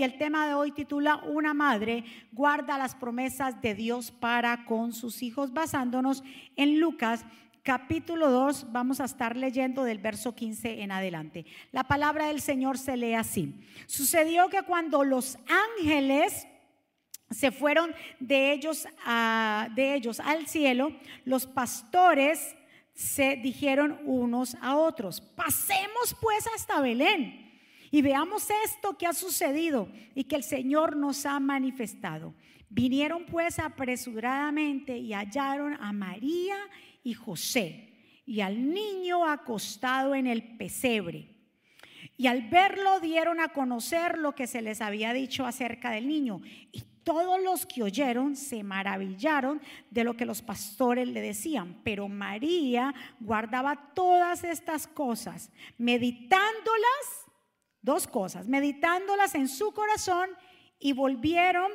Y el tema de hoy titula Una madre guarda las promesas de Dios para con sus hijos, basándonos en Lucas capítulo 2, vamos a estar leyendo del verso 15 en adelante. La palabra del Señor se lee así. Sucedió que cuando los ángeles se fueron de ellos, a, de ellos al cielo, los pastores se dijeron unos a otros, pasemos pues hasta Belén y veamos esto que ha sucedido y que el Señor nos ha manifestado. Vinieron pues apresuradamente y hallaron a María y José y al niño acostado en el pesebre. Y al verlo dieron a conocer lo que se les había dicho acerca del niño. Y todos los que oyeron se maravillaron de lo que los pastores le decían. Pero María guardaba todas estas cosas, meditándolas Dos cosas, meditándolas en su corazón y volvieron,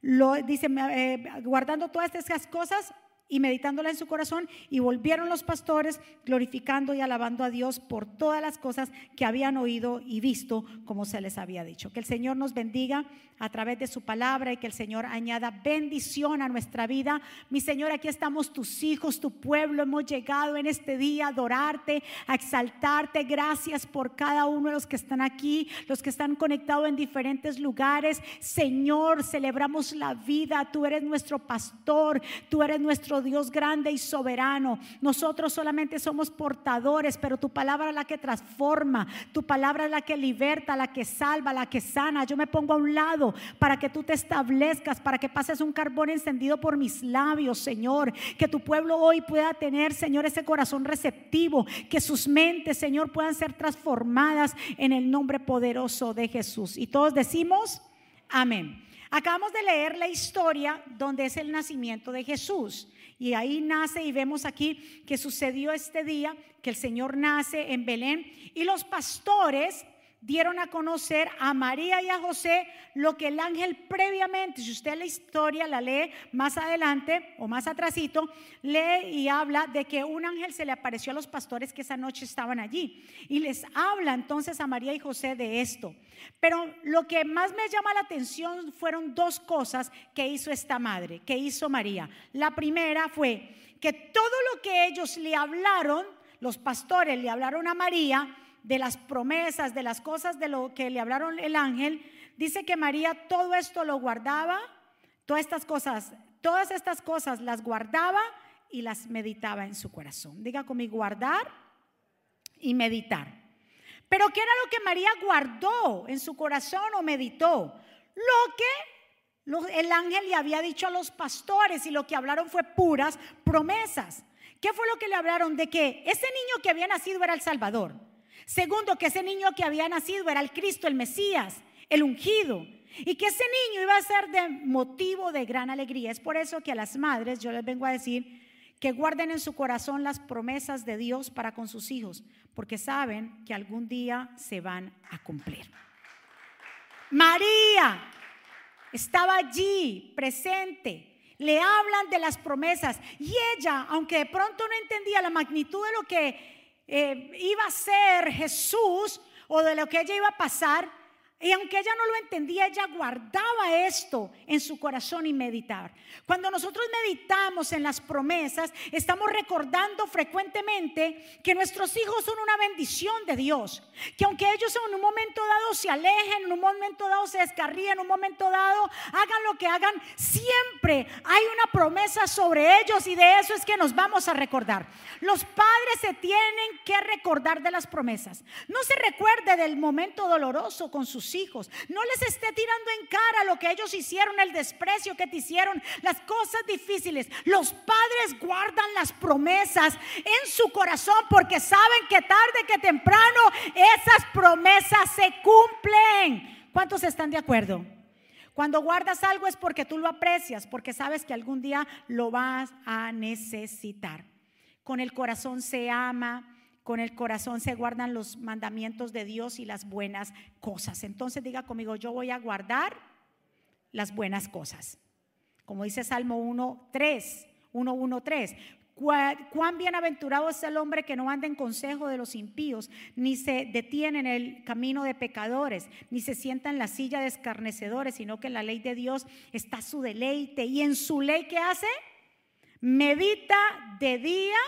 lo, dice, eh, guardando todas estas cosas, y meditándola en su corazón y volvieron los pastores glorificando y alabando a Dios por todas las cosas que habían oído y visto como se les había dicho. Que el Señor nos bendiga a través de su palabra y que el Señor añada bendición a nuestra vida. Mi Señor, aquí estamos tus hijos, tu pueblo, hemos llegado en este día a adorarte, a exaltarte. Gracias por cada uno de los que están aquí, los que están conectados en diferentes lugares. Señor, celebramos la vida, tú eres nuestro pastor, tú eres nuestro Dios grande y soberano. Nosotros solamente somos portadores, pero tu palabra es la que transforma, tu palabra es la que liberta, la que salva, la que sana. Yo me pongo a un lado para que tú te establezcas, para que pases un carbón encendido por mis labios, Señor. Que tu pueblo hoy pueda tener, Señor, ese corazón receptivo, que sus mentes, Señor, puedan ser transformadas en el nombre poderoso de Jesús. Y todos decimos, amén. Acabamos de leer la historia donde es el nacimiento de Jesús. Y ahí nace y vemos aquí que sucedió este día, que el Señor nace en Belén y los pastores dieron a conocer a María y a José lo que el ángel previamente, si usted la historia la lee más adelante o más atrasito, lee y habla de que un ángel se le apareció a los pastores que esa noche estaban allí y les habla entonces a María y José de esto. Pero lo que más me llama la atención fueron dos cosas que hizo esta madre, que hizo María. La primera fue que todo lo que ellos le hablaron, los pastores le hablaron a María, de las promesas, de las cosas de lo que le hablaron el ángel, dice que María todo esto lo guardaba, todas estas cosas, todas estas cosas las guardaba y las meditaba en su corazón. Diga conmigo, guardar y meditar. Pero ¿qué era lo que María guardó en su corazón o meditó? Lo que el ángel le había dicho a los pastores y lo que hablaron fue puras promesas. ¿Qué fue lo que le hablaron? De que ese niño que había nacido era el Salvador. Segundo, que ese niño que había nacido era el Cristo, el Mesías, el ungido. Y que ese niño iba a ser de motivo de gran alegría. Es por eso que a las madres yo les vengo a decir que guarden en su corazón las promesas de Dios para con sus hijos, porque saben que algún día se van a cumplir. María estaba allí presente. Le hablan de las promesas y ella, aunque de pronto no entendía la magnitud de lo que eh, iba a ser Jesús o de lo que ella iba a pasar, y aunque ella no lo entendía, ella guardaba esto en su corazón y meditar. Cuando nosotros meditamos en las promesas, estamos recordando frecuentemente que nuestros hijos son una bendición de Dios. Que aunque ellos en un momento dado se alejen, en un momento dado se descarríen, en un momento dado hagan lo que hagan, siempre hay una promesa sobre ellos y de eso es que nos vamos a recordar. Los padres se tienen que recordar de las promesas. No se recuerde del momento doloroso con sus hijos. No les esté tirando en cara lo que ellos hicieron, el desprecio que te hicieron, las cosas difíciles. Los padres guardan las promesas en su corazón porque saben que tarde que temprano esas promesas se cumplen. ¿Cuántos están de acuerdo? Cuando guardas algo es porque tú lo aprecias, porque sabes que algún día lo vas a necesitar. Con el corazón se ama, con el corazón se guardan los mandamientos de Dios y las buenas cosas. Entonces diga conmigo, yo voy a guardar las buenas cosas. Como dice Salmo 1, 3, 1, 1, 3. Cuán bienaventurado es el hombre que no anda en consejo de los impíos, ni se detiene en el camino de pecadores, ni se sienta en la silla de escarnecedores, sino que en la ley de Dios está su deleite. Y en su ley, ¿qué hace? Medita de día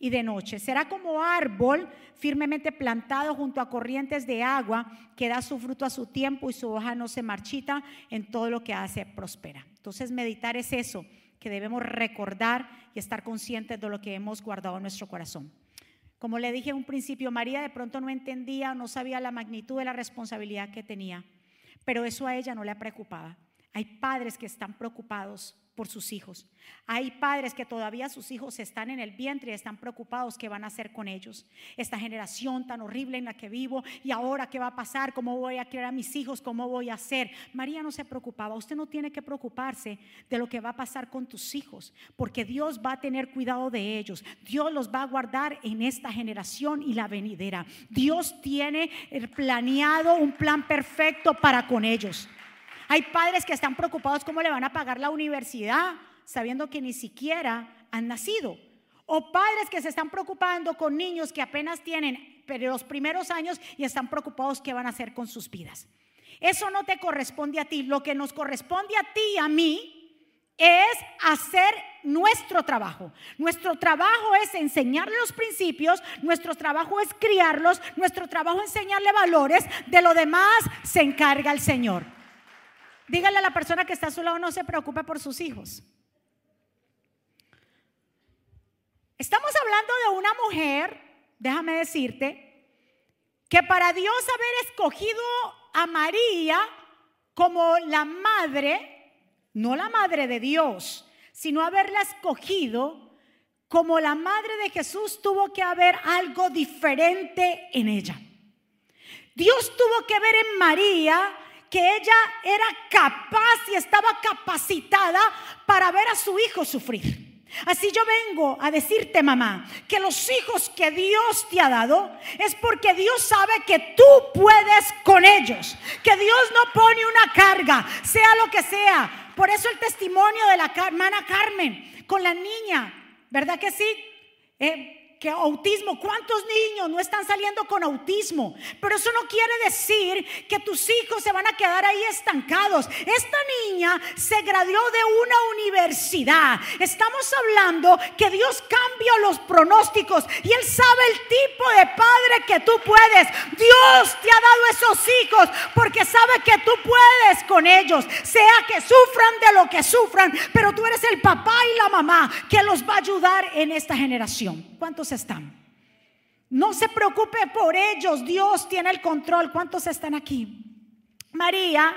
y de noche. Será como árbol firmemente plantado junto a corrientes de agua que da su fruto a su tiempo y su hoja no se marchita en todo lo que hace prospera. Entonces meditar es eso que debemos recordar y estar conscientes de lo que hemos guardado en nuestro corazón. Como le dije en un principio, María de pronto no entendía, no sabía la magnitud de la responsabilidad que tenía, pero eso a ella no le preocupaba. Hay padres que están preocupados por sus hijos. Hay padres que todavía sus hijos están en el vientre y están preocupados qué van a hacer con ellos. Esta generación tan horrible en la que vivo y ahora qué va a pasar, cómo voy a criar a mis hijos, cómo voy a hacer. María no se preocupaba. Usted no tiene que preocuparse de lo que va a pasar con tus hijos, porque Dios va a tener cuidado de ellos. Dios los va a guardar en esta generación y la venidera. Dios tiene planeado un plan perfecto para con ellos. Hay padres que están preocupados cómo le van a pagar la universidad sabiendo que ni siquiera han nacido. O padres que se están preocupando con niños que apenas tienen los primeros años y están preocupados qué van a hacer con sus vidas. Eso no te corresponde a ti. Lo que nos corresponde a ti y a mí es hacer nuestro trabajo. Nuestro trabajo es enseñarle los principios, nuestro trabajo es criarlos, nuestro trabajo es enseñarle valores, de lo demás se encarga el Señor. Dígale a la persona que está a su lado, no se preocupe por sus hijos. Estamos hablando de una mujer, déjame decirte, que para Dios haber escogido a María como la madre, no la madre de Dios, sino haberla escogido como la madre de Jesús, tuvo que haber algo diferente en ella. Dios tuvo que ver en María que ella era capaz y estaba capacitada para ver a su hijo sufrir. Así yo vengo a decirte, mamá, que los hijos que Dios te ha dado es porque Dios sabe que tú puedes con ellos, que Dios no pone una carga, sea lo que sea. Por eso el testimonio de la hermana Carmen con la niña, ¿verdad que sí? Eh, que autismo, ¿cuántos niños no están saliendo con autismo? Pero eso no quiere decir que tus hijos se van a quedar ahí estancados. Esta niña se graduó de una universidad. Estamos hablando que Dios cambia los pronósticos y Él sabe el tipo de padre que tú puedes. Dios te ha dado esos hijos porque sabe que tú puedes con ellos, sea que sufran de lo que sufran, pero tú eres el papá y la mamá que los va a ayudar en esta generación. ¿Cuántos están? No se preocupe por ellos, Dios tiene el control. ¿Cuántos están aquí? María,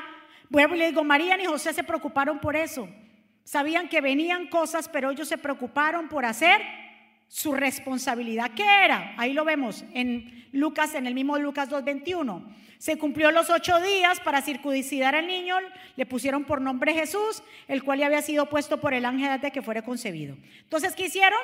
vuelvo y le digo, María ni José se preocuparon por eso. Sabían que venían cosas, pero ellos se preocuparon por hacer su responsabilidad. ¿Qué era? Ahí lo vemos en Lucas, en el mismo Lucas 2.21. Se cumplió los ocho días para circuncidar al niño, le pusieron por nombre Jesús, el cual ya había sido puesto por el ángel de que fuera concebido. Entonces, ¿qué hicieron?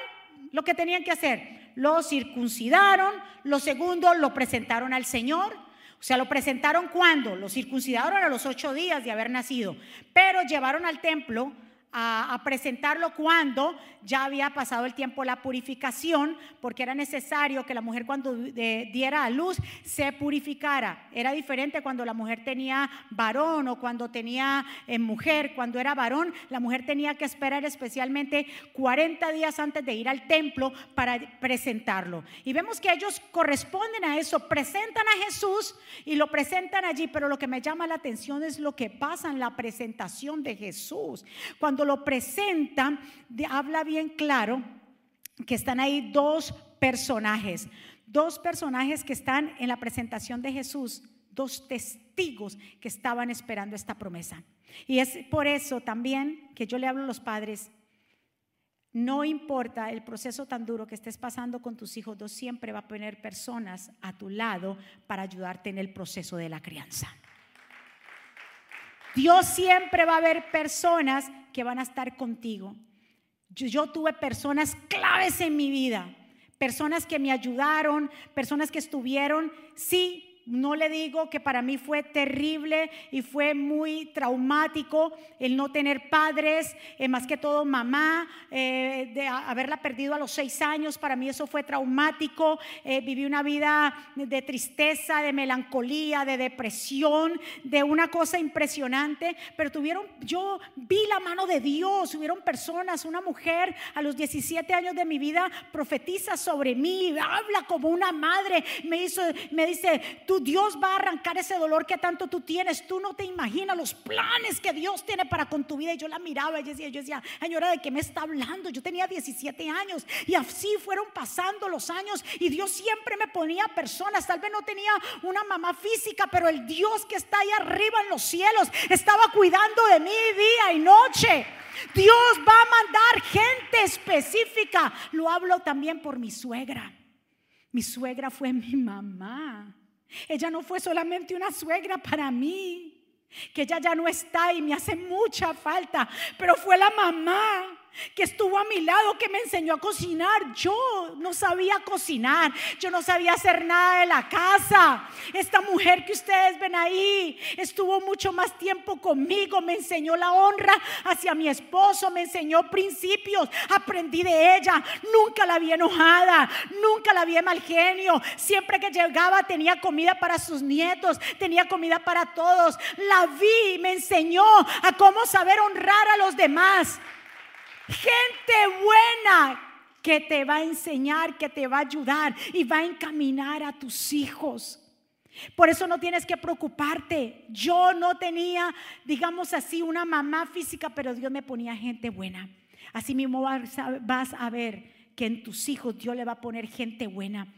Lo que tenían que hacer. Lo circuncidaron, lo segundo lo presentaron al Señor. O sea, lo presentaron cuando? Lo circuncidaron a los ocho días de haber nacido, pero llevaron al templo a, presentarlo cuando ya había pasado el tiempo la purificación, porque era necesario que la mujer cuando diera a luz se purificara. Era diferente cuando la mujer tenía varón o cuando tenía eh, mujer. Cuando era varón, la mujer tenía que esperar especialmente 40 días antes de ir al templo para presentarlo. Y vemos que ellos corresponden a eso, presentan a Jesús y lo presentan allí, pero lo que me llama la atención es lo que pasa en la presentación de Jesús. Cuando lo presentan, habla bien claro que están ahí dos personajes, dos personajes que están en la presentación de Jesús, dos testigos que estaban esperando esta promesa. Y es por eso también que yo le hablo a los padres, no importa el proceso tan duro que estés pasando con tus hijos, Dios siempre va a poner personas a tu lado para ayudarte en el proceso de la crianza. Dios siempre va a haber personas que van a estar contigo. Yo, tuve personas claves en mi vida, personas que me ayudaron, personas que estuvieron, sí, No le digo que para mí fue terrible y fue muy traumático el no tener padres, eh, más que todo mamá, eh, de haberla perdido a los seis años. Para mí eso fue traumático. Eh, viví una vida de tristeza, de melancolía, de depresión, de una cosa impresionante. Pero tuvieron, yo vi la mano de Dios. Hubieron personas, una mujer a los 17 años de mi vida profetiza sobre mí, habla como una madre. Me hizo, me dice, tú Dios va a arrancar ese dolor que tanto tú tienes. Tú no te imaginas los planes que Dios tiene para con tu vida. Y yo la miraba y yo decía, yo decía, señora, ¿de qué me está hablando? Yo tenía 17 años y así fueron pasando los años y Dios siempre me ponía personas. Tal vez no tenía una mamá física, pero el Dios que está ahí arriba en los cielos estaba cuidando de mí día y noche. Dios va a mandar gente específica. Lo hablo también por mi suegra. Mi suegra fue mi mamá. Ella no fue solamente una suegra para mí, que ella ya no está y me hace mucha falta, pero fue la mamá que estuvo a mi lado, que me enseñó a cocinar. Yo no sabía cocinar, yo no sabía hacer nada de la casa. Esta mujer que ustedes ven ahí estuvo mucho más tiempo conmigo, me enseñó la honra hacia mi esposo, me enseñó principios, aprendí de ella. Nunca la vi enojada, nunca la vi mal genio. Siempre que llegaba tenía comida para sus nietos, tenía comida para todos. La vi, me enseñó a cómo saber honrar a los demás. Gente buena que te va a enseñar, que te va a ayudar y va a encaminar a tus hijos. Por eso no tienes que preocuparte. Yo no tenía, digamos así, una mamá física, pero Dios me ponía gente buena. Así mismo vas a ver que en tus hijos Dios le va a poner gente buena,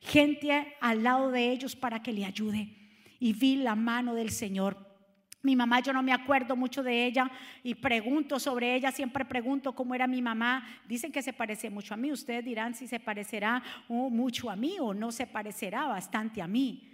gente al lado de ellos para que le ayude. Y vi la mano del Señor mi mamá, yo no me acuerdo mucho de ella y pregunto sobre ella, siempre pregunto cómo era mi mamá. Dicen que se parece mucho a mí. Ustedes dirán si se parecerá mucho a mí o no se parecerá bastante a mí.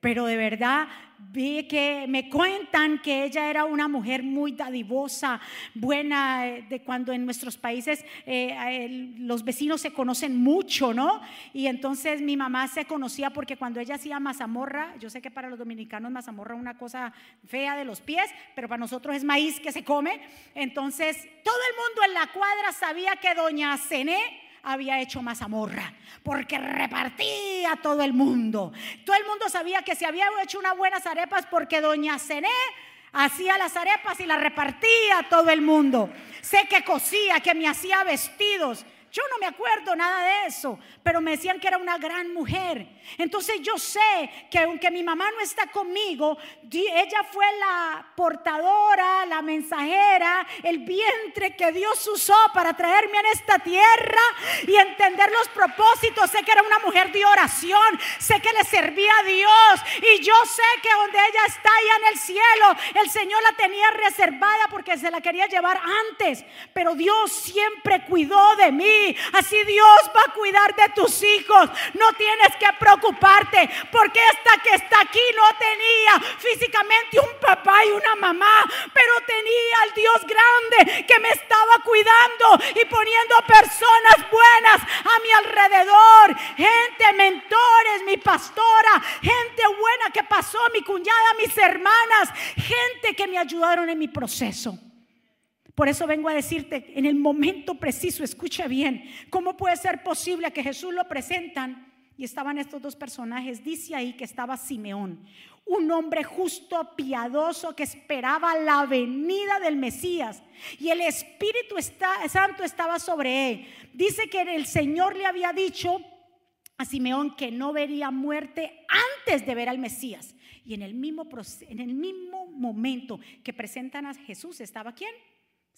Pero de verdad vi que me cuentan que ella era una mujer muy dadivosa, buena, eh, de cuando en nuestros países eh, los vecinos se conocen mucho, ¿no? Y entonces mi mamá se conocía porque cuando ella hacía mazamorra, yo sé que para los dominicanos mazamorra es una cosa fea de los pies, pero para nosotros es maíz que se come. Entonces todo el mundo en la cuadra sabía que doña Cené había hecho mazamorra, porque repartía todo el mundo. Todo el mundo sabía que se había hecho unas buenas arepas porque doña Cené hacía las arepas y las repartía a todo el mundo. Sé que cosía, que me hacía vestidos. Yo no me acuerdo nada de eso, pero me decían que era una gran mujer. Entonces yo sé que aunque mi mamá no está conmigo, ella fue la portadora, la mensajera, el vientre que Dios usó para traerme en esta tierra y entender los propósitos. Sé que era una mujer de oración, sé que le servía a Dios y yo sé que donde ella está allá en el cielo, el Señor la tenía reservada porque se la quería llevar antes, pero Dios siempre cuidó de mí. Así Dios va a cuidar de tus hijos. No tienes que preocuparte porque esta que está aquí no tenía físicamente un papá y una mamá, pero tenía al Dios grande que me estaba cuidando y poniendo personas buenas a mi alrededor. Gente, mentores, mi pastora, gente buena que pasó, mi cuñada, mis hermanas, gente que me ayudaron en mi proceso. Por eso vengo a decirte en el momento preciso, escucha bien, ¿cómo puede ser posible que Jesús lo presentan? Y estaban estos dos personajes. Dice ahí que estaba Simeón, un hombre justo, piadoso, que esperaba la venida del Mesías. Y el Espíritu Santo estaba sobre él. Dice que el Señor le había dicho a Simeón que no vería muerte antes de ver al Mesías. Y en el mismo, en el mismo momento que presentan a Jesús, ¿estaba quién?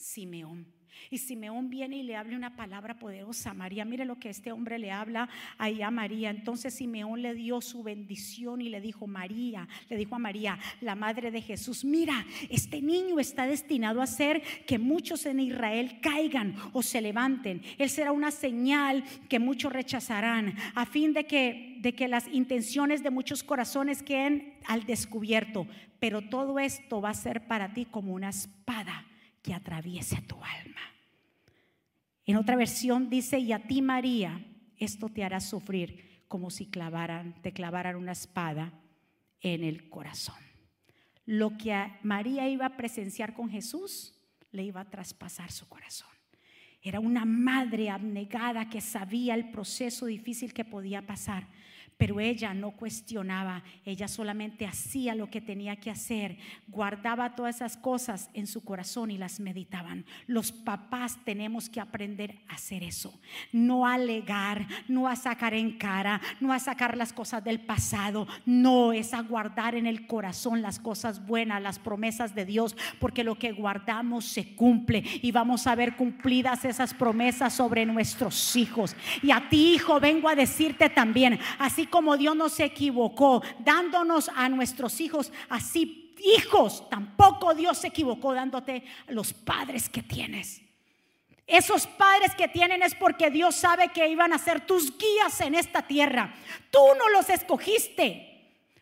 Simeón. Y Simeón viene y le habla una palabra poderosa a María. Mire lo que este hombre le habla ahí a María. Entonces Simeón le dio su bendición y le dijo, María, le dijo a María, la madre de Jesús, mira, este niño está destinado a hacer que muchos en Israel caigan o se levanten. Él será una señal que muchos rechazarán, a fin de que, de que las intenciones de muchos corazones queden al descubierto. Pero todo esto va a ser para ti como una espada que atraviese tu alma. En otra versión dice, y a ti María, esto te hará sufrir como si clavaran, te clavaran una espada en el corazón. Lo que María iba a presenciar con Jesús le iba a traspasar su corazón. Era una madre abnegada que sabía el proceso difícil que podía pasar pero ella no cuestionaba, ella solamente hacía lo que tenía que hacer, guardaba todas esas cosas en su corazón y las meditaban. Los papás tenemos que aprender a hacer eso, no alegar, no a sacar en cara, no a sacar las cosas del pasado, no es a guardar en el corazón las cosas buenas, las promesas de Dios, porque lo que guardamos se cumple y vamos a ver cumplidas esas promesas sobre nuestros hijos. Y a ti, hijo, vengo a decirte también, así como Dios no se equivocó dándonos a nuestros hijos así hijos, tampoco Dios se equivocó dándote los padres que tienes. Esos padres que tienen es porque Dios sabe que iban a ser tus guías en esta tierra. Tú no los escogiste.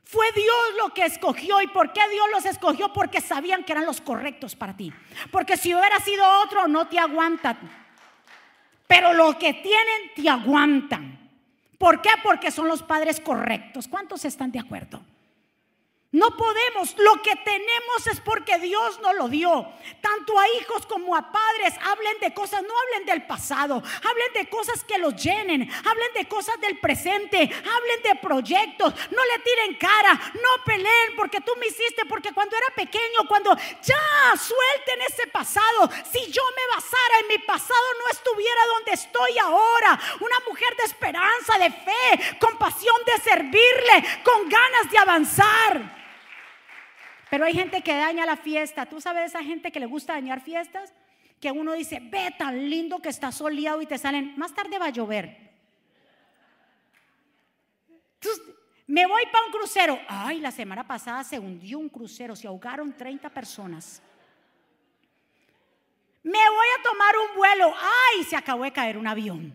Fue Dios lo que escogió. ¿Y por qué Dios los escogió? Porque sabían que eran los correctos para ti. Porque si hubiera sido otro, no te aguantan. Pero lo que tienen, te aguantan. ¿Por qué? Porque son los padres correctos. ¿Cuántos están de acuerdo? No podemos, lo que tenemos es porque Dios nos lo dio. Tanto a hijos como a padres, hablen de cosas, no hablen del pasado, hablen de cosas que los llenen, hablen de cosas del presente, hablen de proyectos, no le tiren cara, no peleen porque tú me hiciste, porque cuando era pequeño, cuando ya suelten ese pasado, si yo me basara en mi pasado no estuviera donde estoy ahora, una mujer de esperanza, de fe, con pasión de servirle, con ganas de avanzar. Pero hay gente que daña la fiesta. ¿Tú sabes esa gente que le gusta dañar fiestas? Que uno dice, ve tan lindo que está soleado y te salen, más tarde va a llover. me voy para un crucero. Ay, la semana pasada se hundió un crucero, se ahogaron 30 personas. Me voy a tomar un vuelo. Ay, se acabó de caer un avión.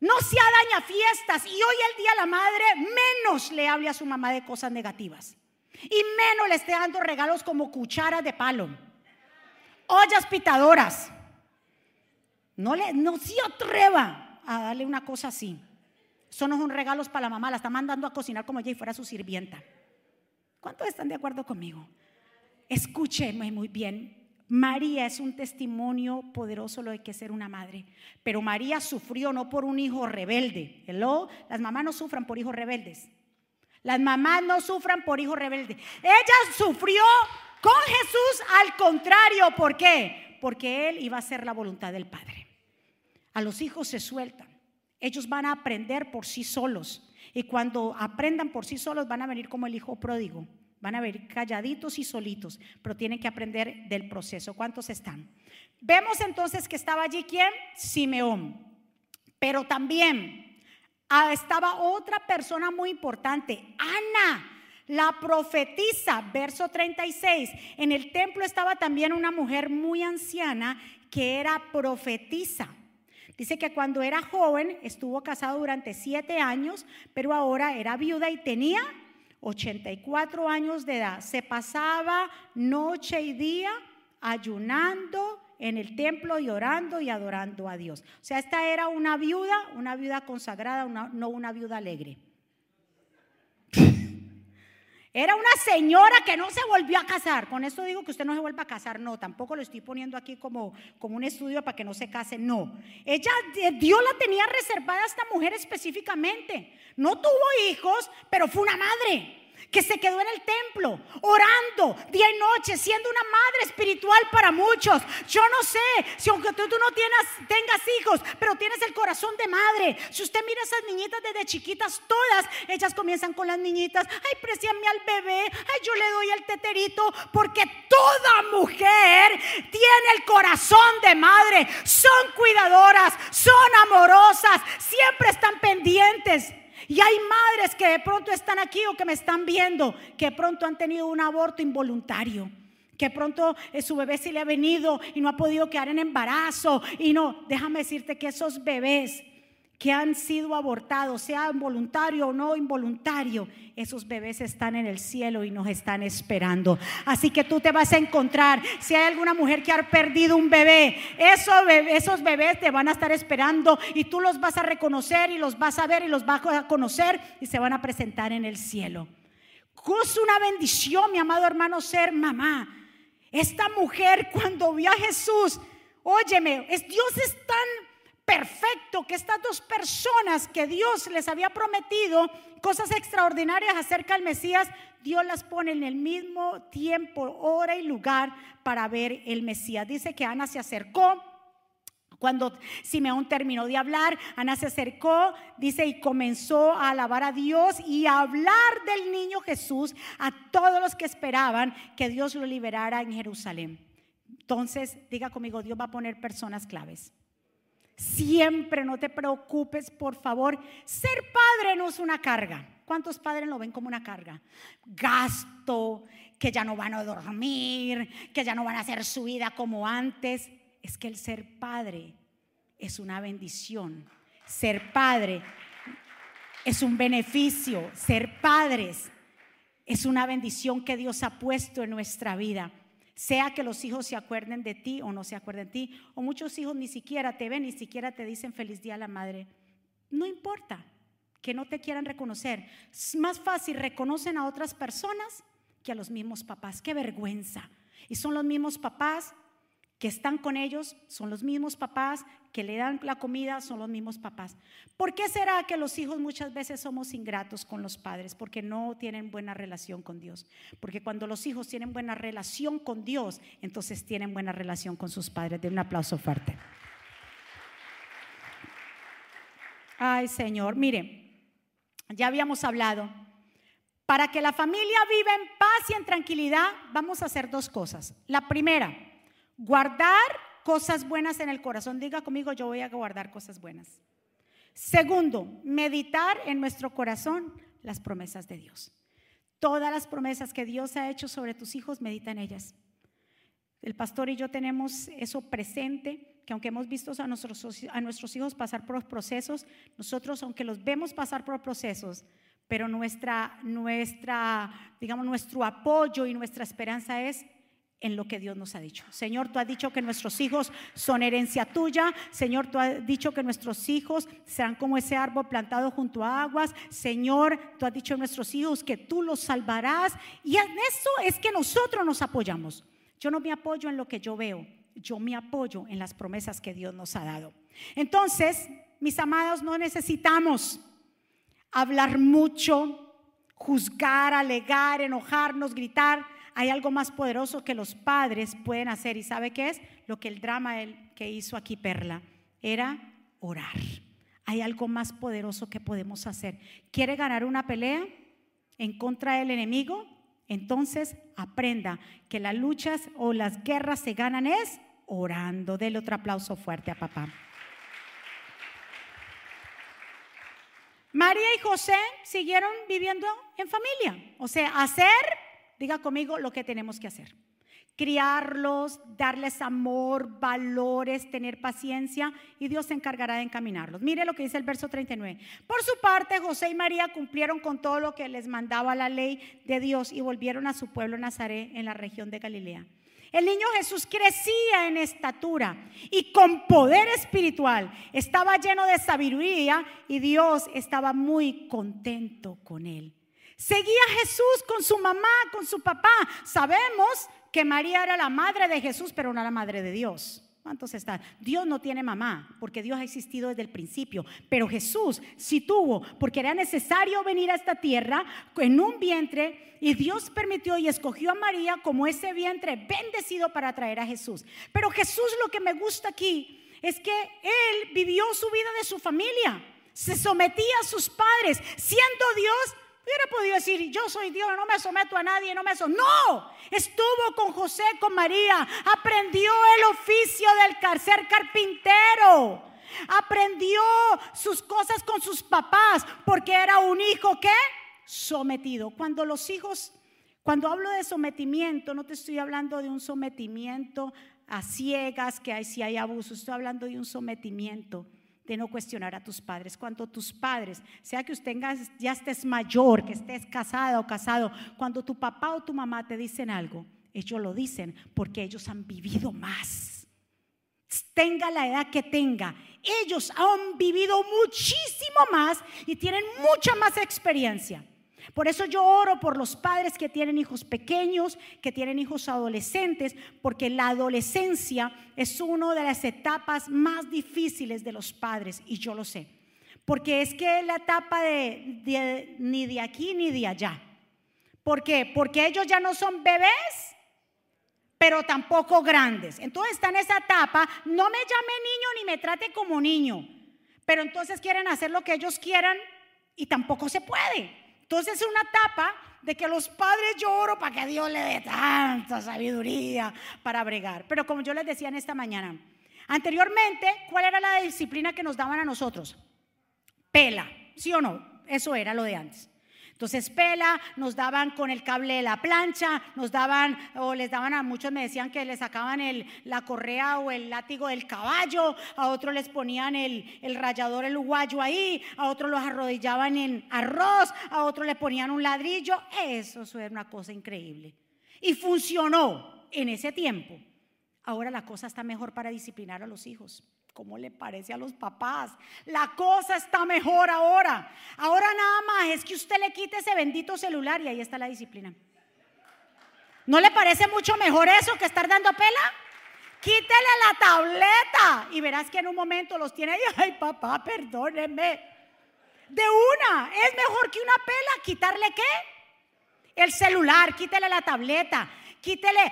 No se daña fiestas y hoy el día la madre menos le hable a su mamá de cosas negativas. Y menos le esté dando regalos como cucharas de palo, ollas pitadoras. No, le, no se atreva a darle una cosa así. Eso no son regalos para la mamá, la está mandando a cocinar como ella y fuera su sirvienta. ¿Cuántos están de acuerdo conmigo? Escúcheme muy bien. María es un testimonio poderoso lo de que ser una madre. Pero María sufrió no por un hijo rebelde. Hello, las mamás no sufran por hijos rebeldes. Las mamás no sufran por hijos rebeldes. Ella sufrió con Jesús al contrario. ¿Por qué? Porque Él iba a hacer la voluntad del Padre. A los hijos se sueltan. Ellos van a aprender por sí solos. Y cuando aprendan por sí solos van a venir como el hijo pródigo. Van a venir calladitos y solitos, pero tienen que aprender del proceso. ¿Cuántos están? Vemos entonces que estaba allí quién? Simeón. Pero también Ah, estaba otra persona muy importante, Ana, la profetisa, verso 36. En el templo estaba también una mujer muy anciana que era profetisa. Dice que cuando era joven estuvo casado durante siete años, pero ahora era viuda y tenía 84 años de edad. Se pasaba noche y día ayunando en el templo y orando y adorando a Dios. O sea, esta era una viuda, una viuda consagrada, no una viuda alegre. Era una señora que no se volvió a casar. Con esto digo que usted no se vuelva a casar. No, tampoco lo estoy poniendo aquí como, como un estudio para que no se case. No. Ella, eh, Dios la tenía reservada a esta mujer específicamente. No tuvo hijos, pero fue una madre que se quedó en el templo orando día y noche, siendo una madre espiritual para muchos. Yo no sé si aunque tú, no tienes, tengas hijos, pero tienes el corazón de madre. Si usted mira a esas niñitas desde chiquitas, todas ellas comienzan con las niñitas. Ay, presiame al bebé. Ay, yo le doy el teterito. Porque toda mujer tiene el corazón de madre. Son cuidadoras, son amorosas, siempre están pendientes. Y hay madres que de pronto están aquí o que me están viendo, que pronto han tenido un aborto involuntario que pronto eh, su bebé se le ha venido y no ha podido quedar en embarazo. Y no, déjame decirte que esos bebés que han sido abortados, sea voluntario o no involuntario, esos bebés están en el cielo y nos están esperando. Así que tú te vas a encontrar, si hay alguna mujer que ha perdido un bebé, esos, bebés, te van a estar esperando y tú los vas a reconocer y los vas a ver y los vas a conocer y se van a presentar en el cielo. Es una bendición, mi amado hermano, ser mamá. Esta mujer cuando vio a Jesús, óyeme, Dios es tan perfecto que estas dos personas que Dios les había prometido cosas extraordinarias acerca del Mesías, Dios las pone en el mismo tiempo, hora y lugar para ver el Mesías. Dice que Ana se acercó. Cuando Simeón terminó de hablar, Ana se acercó, dice, y comenzó a alabar a Dios y a hablar del niño Jesús a todos los que esperaban que Dios lo liberara en Jerusalén. Entonces, diga conmigo, Dios va a poner personas claves. Siempre no te preocupes, por favor. Ser padre no es una carga. ¿Cuántos padres lo ven como una carga? Gasto, que ya no van a dormir, que ya no van a hacer su vida como antes. Es que el ser padre es una bendición. Ser padre es un beneficio. Ser padres es una bendición que Dios ha puesto en nuestra vida sea que los hijos se acuerden de ti o no se acuerden de ti, o muchos hijos ni siquiera te ven, ni siquiera te dicen feliz día a la madre. No importa que no te quieran reconocer. Es más fácil reconocen a otras personas que a los mismos papás. Qué vergüenza. Y son los mismos papás que están con ellos, son los mismos papás que le dan la comida, son los mismos papás. ¿Por qué será que los hijos muchas veces somos ingratos con los padres? Porque no tienen buena relación con Dios. Porque cuando los hijos tienen buena relación con Dios, entonces tienen buena relación con sus padres. De un aplauso fuerte. Ay, Señor, mire, ya habíamos hablado. Para que la familia viva en paz y en tranquilidad, vamos a hacer dos cosas. La primera, Guardar cosas buenas en el corazón. Diga conmigo, yo voy a guardar cosas buenas. Segundo, meditar en nuestro corazón las promesas de Dios. Todas las promesas que Dios ha hecho sobre tus hijos, medita en ellas. El pastor y yo tenemos eso presente, que aunque hemos visto a nuestros, a nuestros hijos pasar por procesos, nosotros, aunque los vemos pasar por procesos, pero nuestra, nuestra, digamos, nuestro apoyo y nuestra esperanza es en lo que Dios nos ha dicho. Señor, tú has dicho que nuestros hijos son herencia tuya. Señor, tú has dicho que nuestros hijos serán como ese árbol plantado junto a aguas. Señor, tú has dicho a nuestros hijos que tú los salvarás. Y en eso es que nosotros nos apoyamos. Yo no me apoyo en lo que yo veo, yo me apoyo en las promesas que Dios nos ha dado. Entonces, mis amados, no necesitamos hablar mucho, juzgar, alegar, enojarnos, gritar hay algo más poderoso que los padres pueden hacer. ¿Y sabe qué es? Lo que el drama que hizo aquí Perla era orar. Hay algo más poderoso que podemos hacer. ¿Quiere ganar una pelea en contra del enemigo? Entonces aprenda que las luchas o las guerras se ganan es orando. Dele otro aplauso fuerte a papá. María y José siguieron viviendo en familia. O sea, hacer Diga conmigo lo que tenemos que hacer. Criarlos, darles amor, valores, tener paciencia y Dios se encargará de encaminarlos. Mire lo que dice el verso 39. Por su parte, José y María cumplieron con todo lo que les mandaba la ley de Dios y volvieron a su pueblo Nazaret en la región de Galilea. El niño Jesús crecía en estatura y con poder espiritual. Estaba lleno de sabiduría y Dios estaba muy contento con él. Seguía Jesús con su mamá, con su papá. Sabemos que María era la madre de Jesús, pero no la madre de Dios. ¿Cuántos están? Dios no tiene mamá, porque Dios ha existido desde el principio. Pero Jesús sí tuvo, porque era necesario venir a esta tierra en un vientre y Dios permitió y escogió a María como ese vientre bendecido para traer a Jesús. Pero Jesús lo que me gusta aquí es que Él vivió su vida de su familia, se sometía a sus padres, siendo Dios Hubiera podido decir, yo soy Dios, no me someto a nadie, no me someto. No, estuvo con José, con María, aprendió el oficio del ser carpintero, aprendió sus cosas con sus papás, porque era un hijo que sometido. Cuando los hijos, cuando hablo de sometimiento, no te estoy hablando de un sometimiento a ciegas, que si hay abuso, estoy hablando de un sometimiento de no cuestionar a tus padres. Cuando tus padres, sea que usted ya estés mayor, que estés casada o casado, cuando tu papá o tu mamá te dicen algo, ellos lo dicen porque ellos han vivido más. Tenga la edad que tenga, ellos han vivido muchísimo más y tienen mucha más experiencia. Por eso yo oro por los padres que tienen hijos pequeños, que tienen hijos adolescentes, porque la adolescencia es una de las etapas más difíciles de los padres, y yo lo sé. Porque es que es la etapa de, ni de aquí ni de allá. ¿Por qué? Porque ellos ya no son bebés, pero tampoco grandes. Entonces están en esa etapa, no me llame niño ni me trate como niño, pero entonces quieren hacer lo que ellos quieran y tampoco se puede. Entonces es una etapa de que los padres lloro para que Dios le dé tanta sabiduría para bregar. Pero como yo les decía en esta mañana, anteriormente, ¿cuál era la disciplina que nos daban a nosotros? Pela, ¿sí o no? Eso era lo de antes. Entonces, pela, nos daban con el cable de la plancha, nos daban, o les daban a muchos, me decían que les sacaban el, la correa o el látigo del caballo, a otros les ponían el, rallador, el uguayo ahí, a otros los arrodillaban en arroz, a otros le ponían un ladrillo. Eso, eso era una cosa increíble. Y funcionó en ese tiempo. Ahora la cosa está mejor para disciplinar a los hijos. ¿Cómo le parece a los papás? La cosa está mejor ahora. Ahora nada más es que usted le quite ese bendito celular y ahí está la disciplina. ¿No le parece mucho mejor eso que estar dando pela? Quítele la tableta y verás que en un momento los tiene ahí. Ay, papá, perdóneme. De una, es mejor que una pela. ¿Quitarle qué? El celular, quítele la tableta, quítele.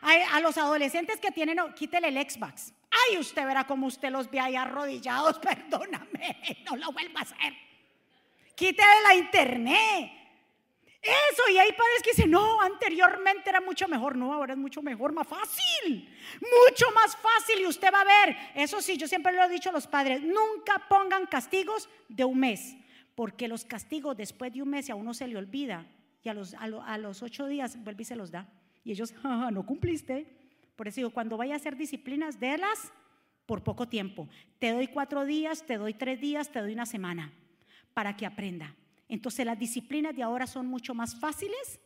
Ay, a los adolescentes que tienen, quítele el Xbox. Ay, usted verá cómo usted los ve ahí arrodillados, perdóname, no lo vuelva a hacer. Quítale la internet. Eso, y hay padres que dicen, no, anteriormente era mucho mejor, no, ahora es mucho mejor, más fácil, mucho más fácil y usted va a ver. Eso sí, yo siempre lo he dicho a los padres, nunca pongan castigos de un mes, porque los castigos después de un mes a uno se le olvida y a los, a, los ocho días vuelve y se los da. Y ellos, no cumpliste. Por eso digo, cuando vaya a hacer disciplinas, délas por poco tiempo. Te doy cuatro días, te doy tres días, te doy una semana para que aprenda. Entonces las disciplinas de ahora son mucho más fáciles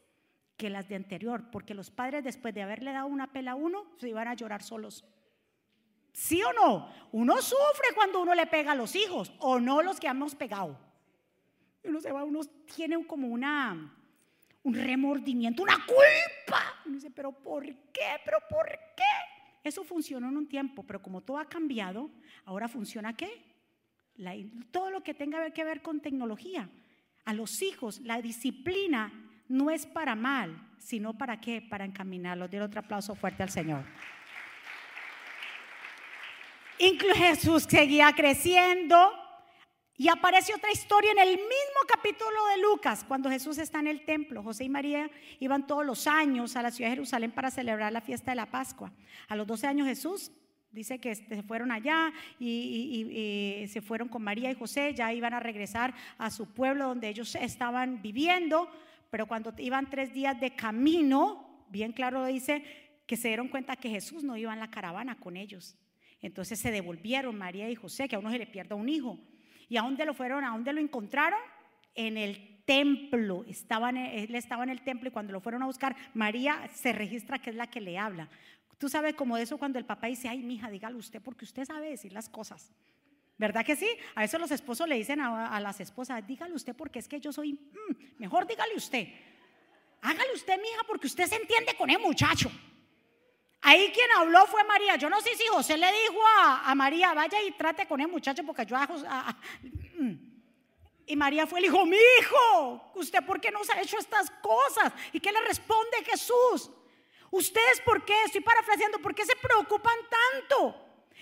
que las de anterior, porque los padres después de haberle dado una pela a uno, se iban a llorar solos. ¿Sí o no? Uno sufre cuando uno le pega a los hijos, o no los que hemos pegado. Uno se va, uno tiene como una, un remordimiento, una culpa. Y dice, pero ¿por qué? ¿Pero por qué? Eso funcionó en un tiempo, pero como todo ha cambiado, ahora funciona qué? todo lo que tenga que ver con tecnología. A los hijos, la disciplina no es para mal, sino para qué? Para encaminarlos. Den otro aplauso fuerte al Señor. Incluso Jesús seguía creciendo, y aparece otra historia en el mismo capítulo de Lucas, cuando Jesús está en el templo. José y María iban todos los años a la ciudad de Jerusalén para celebrar la fiesta de la Pascua. A los 12 años Jesús dice que se fueron allá y, se fueron con María y José, ya iban a regresar a su pueblo donde ellos estaban viviendo, pero cuando iban tres días de camino, bien claro dice que se dieron cuenta que Jesús no iba en la caravana con ellos. Entonces se devolvieron María y José, que a uno se le pierda un hijo. ¿Y a dónde lo fueron? ¿A dónde lo encontraron? En el templo. Estaban, él estaba en el templo y cuando lo fueron a buscar, María se registra que es la que le habla. Tú sabes como eso cuando el papá dice, ay, mija, dígale usted porque usted sabe decir las cosas. ¿Verdad que sí? A veces los esposos le dicen a, las esposas, dígale usted porque es que yo soy, mm, mejor dígale usted. Hágale usted, mija, porque usted se entiende con el muchacho. Ahí quien habló fue María. Yo no sé si José le dijo a, María, vaya y trate con el muchacho porque yo a, mm. y María fue, le dijo, mi hijo, ¿usted por qué nos ha hecho estas cosas? ¿Y qué le responde Jesús? ¿Ustedes por qué? Estoy parafraseando, ¿por qué se preocupan tanto?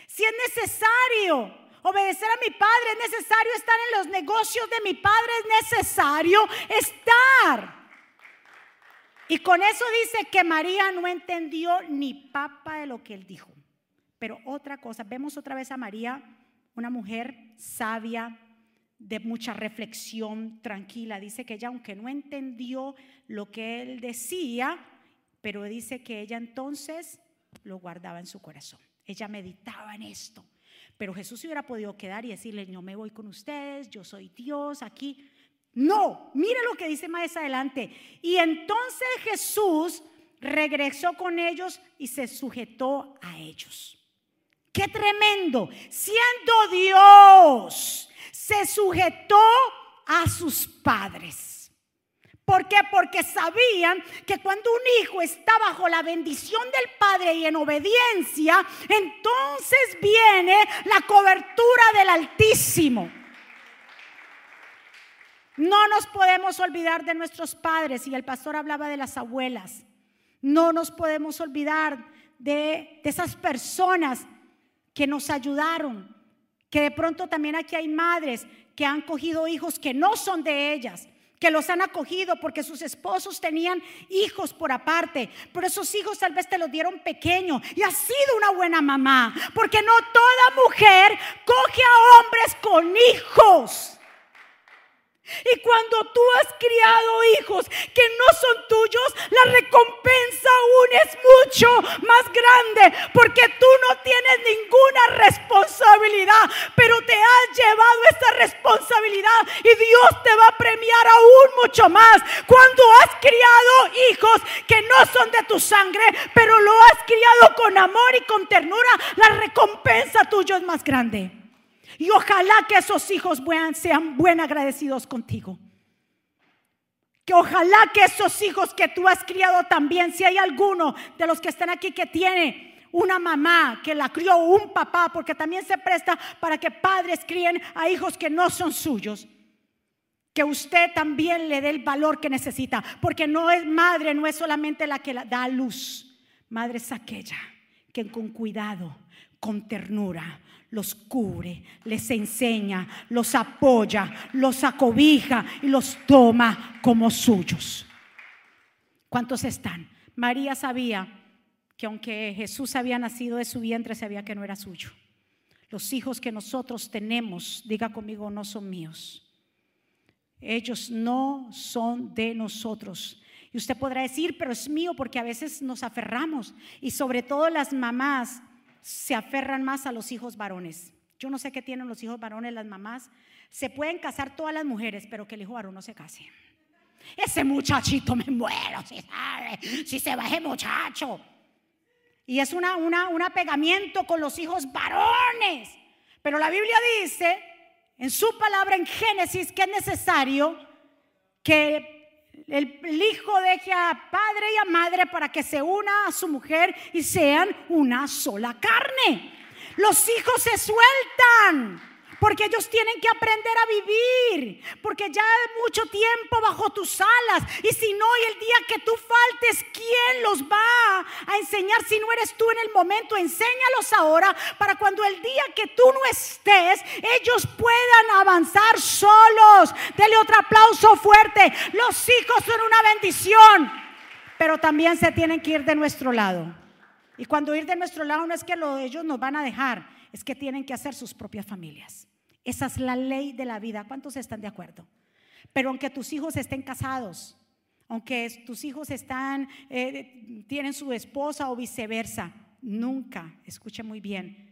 Si es necesario obedecer a mi padre, es necesario estar en los negocios de mi padre, es necesario estar. Y con eso dice que María no entendió ni papa de lo que él dijo. Pero otra cosa, vemos otra vez a María, una mujer sabia, de mucha reflexión, tranquila. Dice que ella, aunque no entendió lo que él decía, pero dice que ella entonces lo guardaba en su corazón. Ella meditaba en esto. Pero Jesús se hubiera podido quedar y decirle, no me voy con ustedes, yo soy Dios aquí. No, mire lo que dice más adelante. Y entonces Jesús regresó con ellos y se sujetó a ellos. Qué tremendo. Siendo Dios, se sujetó a sus padres. ¿Por qué? Porque sabían que cuando un hijo está bajo la bendición del Padre y en obediencia, entonces viene la cobertura del Altísimo. No nos podemos olvidar de nuestros padres, y el pastor hablaba de las abuelas. No nos podemos olvidar de, esas personas que nos ayudaron, que de pronto también aquí hay madres que han cogido hijos que no son de ellas, que los han acogido porque sus esposos tenían hijos por aparte, pero esos hijos tal vez te los dieron pequeño y has sido una buena mamá, porque no toda mujer coge a hombres con hijos. Y cuando tú has criado hijos que no son tuyos, la recompensa aún es mucho más grande porque tú no tienes ninguna responsabilidad, pero te has llevado esta responsabilidad y Dios te va a premiar aún mucho más cuando has criado hijos que no son de tu sangre, pero lo has criado con amor y con ternura, la recompensa tuya es más grande. Y ojalá que esos hijos sean buen agradecidos contigo. Que ojalá que esos hijos que tú has criado también, si hay alguno de los que están aquí que tiene una mamá que la crió, un papá, porque también se presta para que padres críen a hijos que no son suyos. Que usted también le dé el valor que necesita, porque no es madre, no es solamente la que da luz. Madre es aquella que con cuidado, con ternura, los cubre, les enseña, los apoya, los acobija y los toma como suyos. ¿Cuántos están? María sabía que aunque Jesús había nacido de su vientre, sabía que no era suyo. Los hijos que nosotros tenemos, diga conmigo, no son míos. Ellos no son de nosotros. Y usted podrá decir, pero es mío porque a veces nos aferramos. Y sobre todo las mamás se aferran más a los hijos varones. Yo no sé qué tienen los hijos varones, las mamás. Se pueden casar todas las mujeres, pero que el hijo varón no se case. Ese muchachito me muero, si sabe, si se va ese muchacho. Y es una, una, un apegamiento con los hijos varones. Pero la Biblia dice en su palabra en Génesis que es necesario que el, hijo deje a padre y a madre para que se una a su mujer y sean una sola carne. Los hijos se sueltan porque ellos tienen que aprender a vivir, porque ya mucho tiempo bajo tus alas, y si no, y el día que tú faltes, ¿quién los va a enseñar si no eres tú en el momento? Enséñalos ahora para cuando el día que tú no estés, ellos puedan avanzar solos. Dele otro aplauso fuerte. Los hijos son una bendición, pero también se tienen que ir de nuestro lado. Y cuando ir de nuestro lado no es que lo, ellos nos van a dejar, es que tienen que hacer sus propias familias. Esa es la ley de la vida. ¿Cuántos están de acuerdo? Pero aunque tus hijos estén casados, aunque tus hijos están, eh, tienen su esposa o viceversa, nunca, escuche muy bien,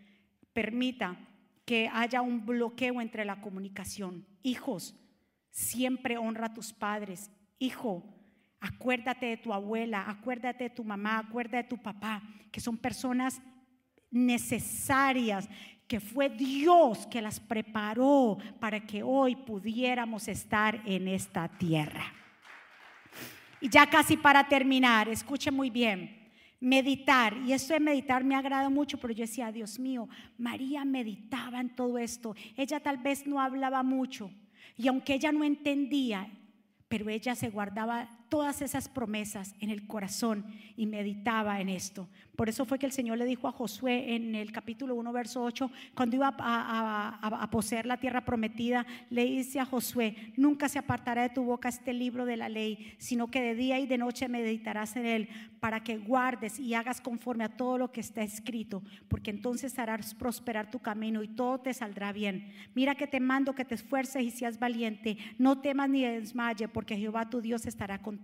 permita que haya un bloqueo entre la comunicación. Hijos, siempre honra a tus padres. Hijo, acuérdate de tu abuela, acuérdate de tu mamá, acuérdate de tu papá, que son personas necesarias que fue Dios que las preparó para que hoy pudiéramos estar en esta tierra. Y ya casi para terminar, escuche muy bien, meditar, y esto de meditar me agrada mucho, pero yo decía, Dios mío, María meditaba en todo esto, ella tal vez no hablaba mucho, y aunque ella no entendía, pero ella se guardaba todas esas promesas en el corazón y meditaba en esto. Por eso fue que el Señor le dijo a Josué en el capítulo 1, verso 8, cuando iba a, poseer la tierra prometida, le dice a Josué, nunca se apartará de tu boca este libro de la ley, sino que de día y de noche meditarás en él para que guardes y hagas conforme a todo lo que está escrito, porque entonces harás prosperar tu camino y todo te saldrá bien. Mira que te mando que te esfuerces y seas valiente, no temas ni desmaye, porque Jehová tu Dios estará contigo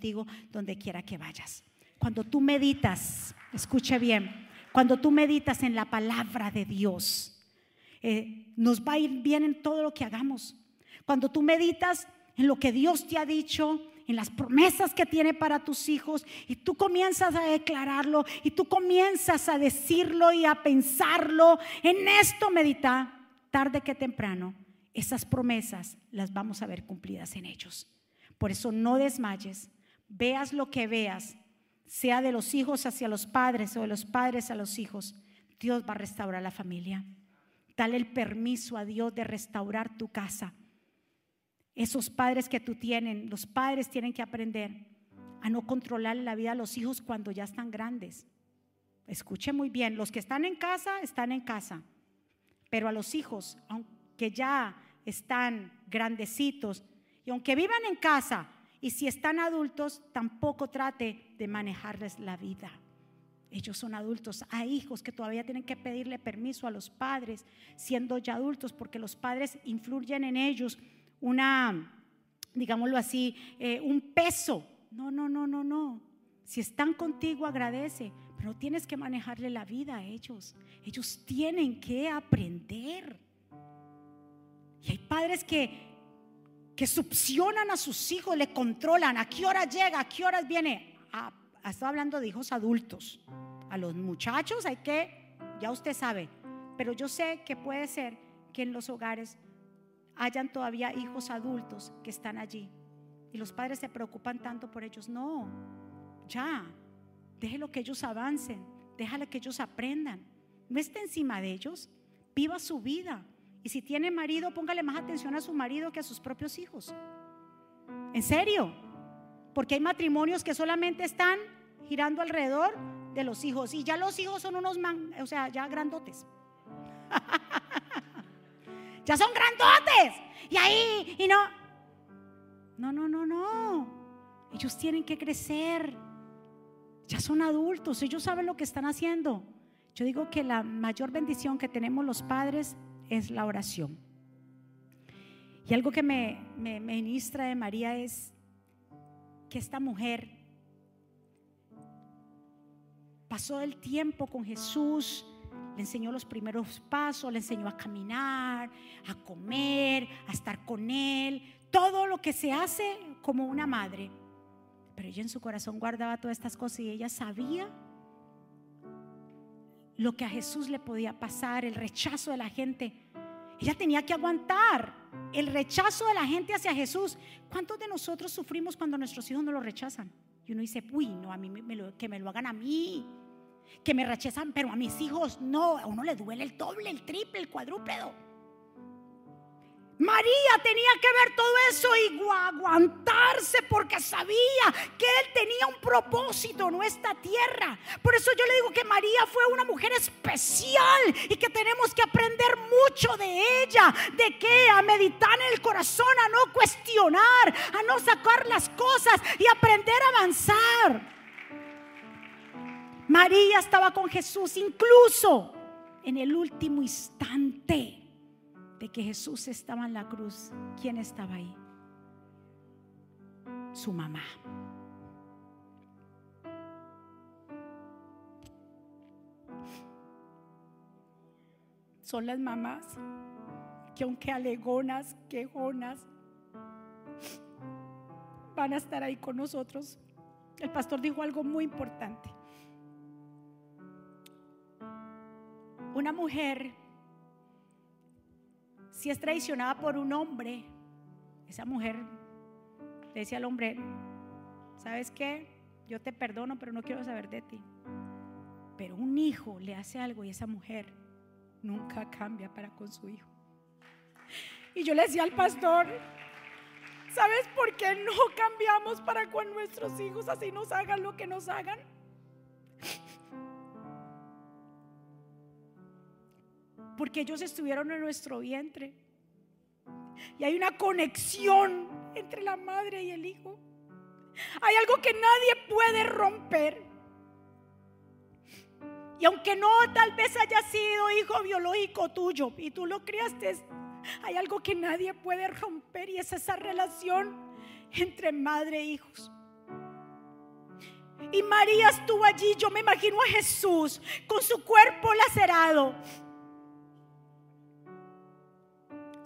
donde quiera que vayas. Cuando tú meditas, escuche bien, cuando tú meditas en la palabra de Dios eh, nos va a ir bien en todo lo que hagamos. Cuando tú meditas en lo que Dios te ha dicho, en las promesas que tiene para tus hijos y tú comienzas a declararlo y tú comienzas a decirlo y a pensarlo, en esto medita tarde que temprano, esas promesas las vamos a ver cumplidas en ellos. Por eso no desmayes, veas lo que veas, sea de los hijos hacia los padres o de los padres a los hijos, Dios va a restaurar la familia. Dale el permiso a Dios de restaurar tu casa esos padres que tú tienes, los padres tienen que aprender a no controlar la vida de los hijos cuando ya están grandes. Escuche muy bien, los que están en casa, están en casa, pero a los hijos, aunque ya están grandecitos y aunque vivan en casa, y si están adultos, tampoco trate de manejarles la vida. Ellos son adultos. Hay hijos que todavía tienen que pedirle permiso a los padres, siendo ya adultos, porque los padres influyen en ellos una, digámoslo así, eh, un peso. No, no, no, no, no. Si están contigo, agradece, pero tienes que manejarle la vida a ellos. Ellos tienen que aprender. Y hay padres que, que succionan a sus hijos, le controlan a qué hora llega, a qué horas viene. Ah, estaba hablando de hijos adultos. A los muchachos hay que, ya usted sabe, pero yo sé que puede ser que en los hogares hayan todavía hijos adultos que están allí y los padres se preocupan tanto por ellos. No, ya, déjelo que ellos avancen, déjale que ellos aprendan. No esté encima de ellos, viva su vida. Y si tiene marido, póngale más atención a su marido que a sus propios hijos. En serio, porque hay matrimonios que solamente están girando alrededor de los hijos y ya los hijos son unos man, o sea, ya grandotes. ya son grandotes. Y ahí, y no. No, no, no, no. Ellos tienen que crecer. Ya son adultos, ellos saben lo que están haciendo. Yo digo que la mayor bendición que tenemos los padres es la oración. Y algo que me, me, ministra de María es que esta mujer pasó el tiempo con Jesús, le enseñó los primeros pasos, le enseñó a caminar, a comer, a estar con él, todo lo que se hace como una madre. Pero ella en su corazón guardaba todas estas cosas y ella sabía lo que a Jesús le podía pasar, el rechazo de la gente. Ella tenía que aguantar el rechazo de la gente hacia Jesús. ¿Cuántos de nosotros sufrimos cuando nuestros hijos no lo rechazan? Y uno dice, uy, no, a mí que me lo hagan a mí que me rechazan, pero a mis hijos no. A uno le duele el doble, el triple, el cuadrúpedo. María tenía que ver todo eso y aguantarse porque sabía que Él tenía un propósito en esta tierra. Por eso yo le digo que María fue una mujer especial y que tenemos que aprender mucho de ella. ¿De qué? A meditar en el corazón, a no cuestionar, a no sacar las cosas y aprender a avanzar. María estaba con Jesús incluso en el último instante de que Jesús estaba en la cruz. ¿Quién estaba ahí? Su mamá. Son las mamás que aunque alegonas, quejonas, van a estar ahí con nosotros. El pastor dijo algo muy importante. Una mujer, si es traicionada por un hombre, esa mujer le dice al hombre, ¿sabes qué? Yo te perdono, pero no quiero saber de ti. Pero un hijo le hace algo y esa mujer nunca cambia para con su hijo. Y yo le decía al pastor, ¿sabes por qué no cambiamos para con nuestros hijos así nos hagan lo que nos hagan? Porque ellos estuvieron en nuestro vientre. Y hay una conexión entre la madre y el hijo. Hay algo que nadie puede romper. Y aunque no tal vez haya sido hijo biológico tuyo y tú lo criaste, hay algo que nadie puede romper y es esa relación entre madre e hijos. Y María estuvo allí, yo me imagino a Jesús con su cuerpo lacerado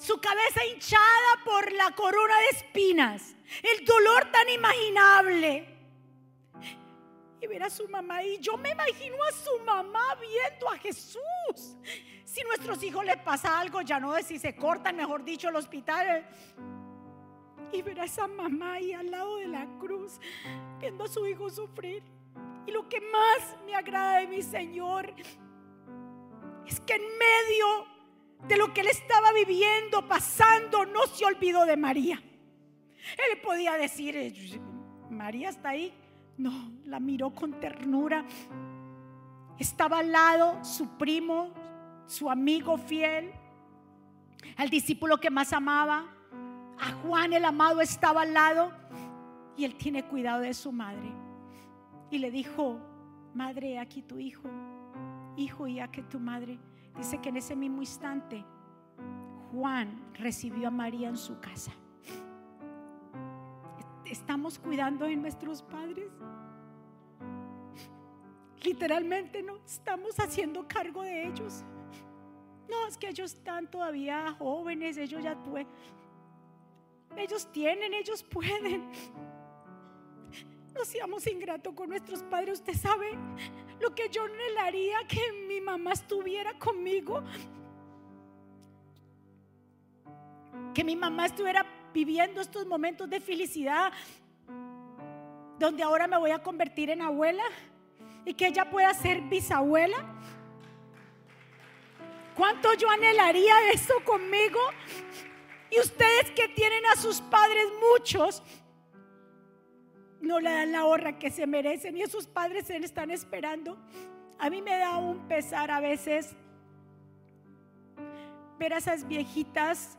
su cabeza hinchada por la corona de espinas, el dolor tan imaginable. Y ver a su mamá y yo me imagino a su mamá viendo a Jesús. Si nuestros hijos les pasa algo, ya no es si se cortan, mejor dicho, el hospital. Y ver a esa mamá ahí al lado de la cruz, viendo a su hijo sufrir. Y lo que más me agrada de mi Señor es que en medio de lo que él estaba viviendo, pasando, no se olvidó de María. Él podía decir, eh, María está ahí. No, la miró con ternura. Estaba al lado su primo, su amigo fiel, al discípulo que más amaba. A Juan el amado estaba al lado y él tiene cuidado de su madre. Y le dijo, madre, aquí tu hijo hijo, y a que tu madre. Dice que en ese mismo instante Juan recibió a María en su casa. Estamos cuidando de nuestros padres. Literalmente no estamos haciendo cargo de ellos. No, es que ellos están todavía jóvenes, ellos ya pueden. Ellos tienen, ellos pueden. No seamos ingratos con nuestros padres. Usted sabe lo que yo anhelaría que mi mamá estuviera conmigo. Que mi mamá estuviera viviendo estos momentos de felicidad donde ahora me voy a convertir en abuela y que ella pueda ser bisabuela. ¿Cuánto yo anhelaría eso conmigo? Y ustedes que tienen a sus padres muchos, no le dan la honra que se merecen y esos padres se están esperando. A mí me da un pesar a veces ver a esas viejitas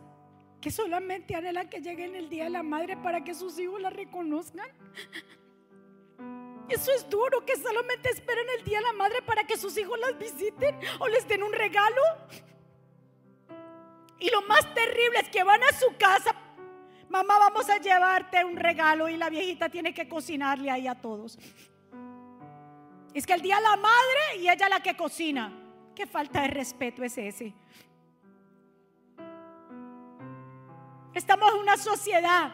que solamente anhelan que lleguen el día de la madre para que sus hijos la reconozcan. Eso es duro, que solamente esperen el día de la madre para que sus hijos las visiten o les den un regalo. Y lo más terrible es que van a su casa mamá, vamos a llevarte un regalo y la viejita tiene que cocinarle ahí a todos. Es que el día la madre y ella la que cocina. Qué falta de respeto es ese. Estamos en una sociedad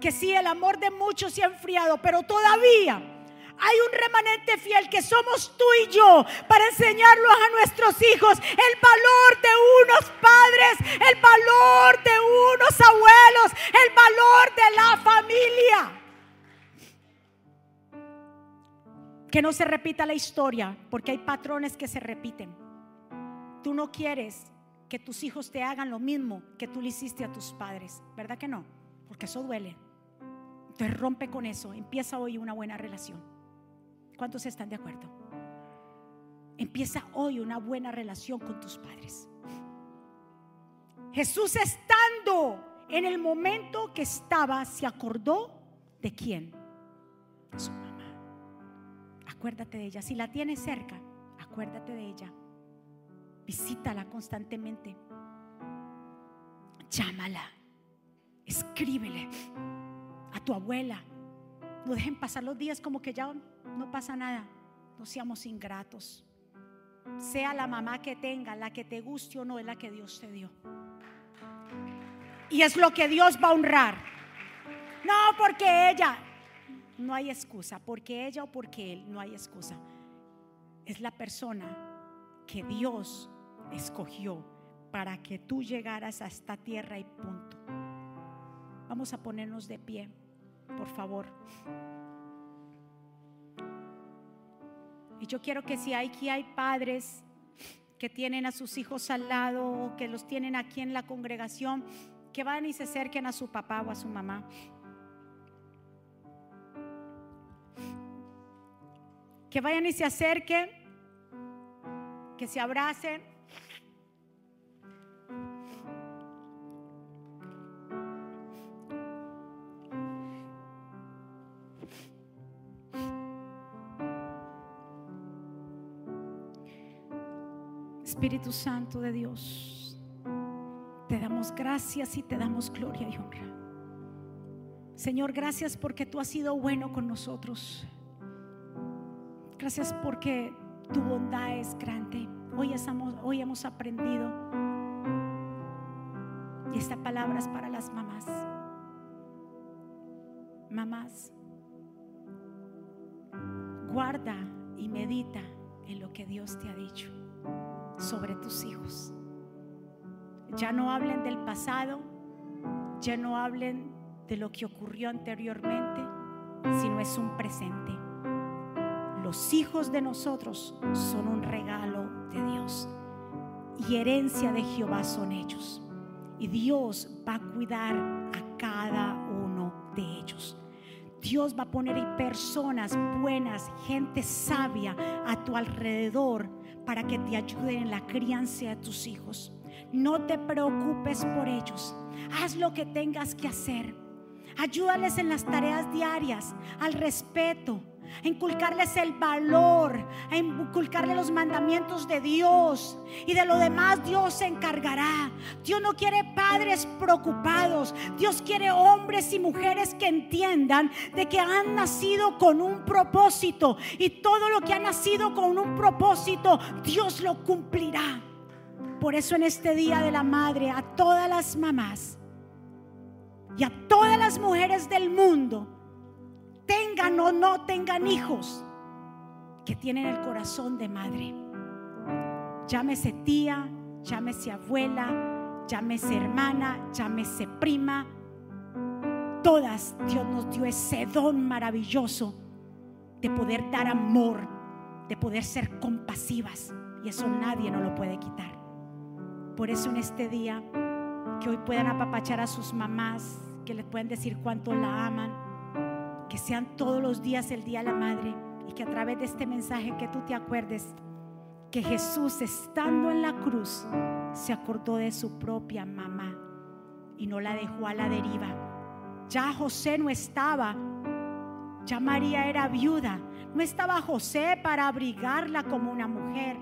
que sí, el amor de muchos se ha enfriado, pero todavía hay un remanente fiel que somos tú y yo para enseñarlos a nuestros hijos el valor de unos padres, el valor de unos abuelos, el valor de la familia. Que no se repita la historia, porque hay patrones que se repiten. Tú no quieres que tus hijos te hagan lo mismo que tú le hiciste a tus padres, ¿verdad que no? Porque eso duele. Te rompe con eso. Empieza hoy una buena relación. ¿Cuántos están de acuerdo? Empieza hoy una buena relación con tus padres. Jesús estando en el momento que estaba, se acordó de quién? Acuérdate de ella. Si la tienes cerca, acuérdate de ella. Visítala constantemente. Llámala. Escríbele a tu abuela. No dejen pasar los días como que ya no pasa nada. No seamos ingratos. Sea la mamá que tenga, la que te guste o no, es la que Dios te dio. Y es lo que Dios va a honrar. No porque ella, no hay excusa. Porque ella o porque él, no hay excusa. Es la persona que Dios escogió para que tú llegaras a esta tierra y punto. Vamos a ponernos de pie, por favor. Y yo quiero que si aquí hay padres que tienen a sus hijos al lado que los tienen aquí en la congregación, que vayan y se acerquen a su papá o a su mamá. Que vayan y se acerquen, que se abracen Espíritu Santo de Dios, te damos gracias y te damos gloria y honra. Señor, gracias porque tú has sido bueno con nosotros. Gracias porque tu bondad es grande. Hoy, hemos aprendido Y esta palabra es para las mamás. Mamás, guarda y medita en lo que Dios te ha dicho sobre tus hijos. Ya no hablen del pasado, ya no hablen de lo que ocurrió anteriormente, sino es un presente. Los hijos de nosotros son un regalo de Dios y herencia de Jehová son ellos. Y Dios va a cuidar a cada uno de ellos. Dios va a poner personas buenas, gente sabia a tu alrededor para que te ayuden en la crianza de tus hijos. No te preocupes por ellos. Haz lo que tengas que hacer. Ayúdales en las tareas diarias, al respeto, a inculcarles el valor, a inculcarles los mandamientos de Dios. Y de lo demás Dios se encargará. Dios no quiere padres preocupados. Dios quiere hombres y mujeres que entiendan de que han nacido con un propósito. Y todo lo que ha nacido con un propósito, Dios lo cumplirá. Por eso en este Día de la Madre, a todas las mamás y a todas las mujeres del mundo, tengan o no tengan hijos, que tienen el corazón de madre. Llámese tía, llámese abuela, llámese hermana, llámese prima. Todas Dios nos dio ese don maravilloso de poder dar amor, de poder ser compasivas. Y eso nadie nos lo puede quitar. Por eso en este día, que hoy puedan apapachar a sus mamás, que les pueden decir cuánto la aman que sean todos los días el Día de la Madre y que a través de este mensaje que tú te acuerdes que Jesús estando en la cruz se acordó de su propia mamá y no la dejó a la deriva. Ya José no estaba, ya María era viuda, no estaba José para abrigarla como una mujer.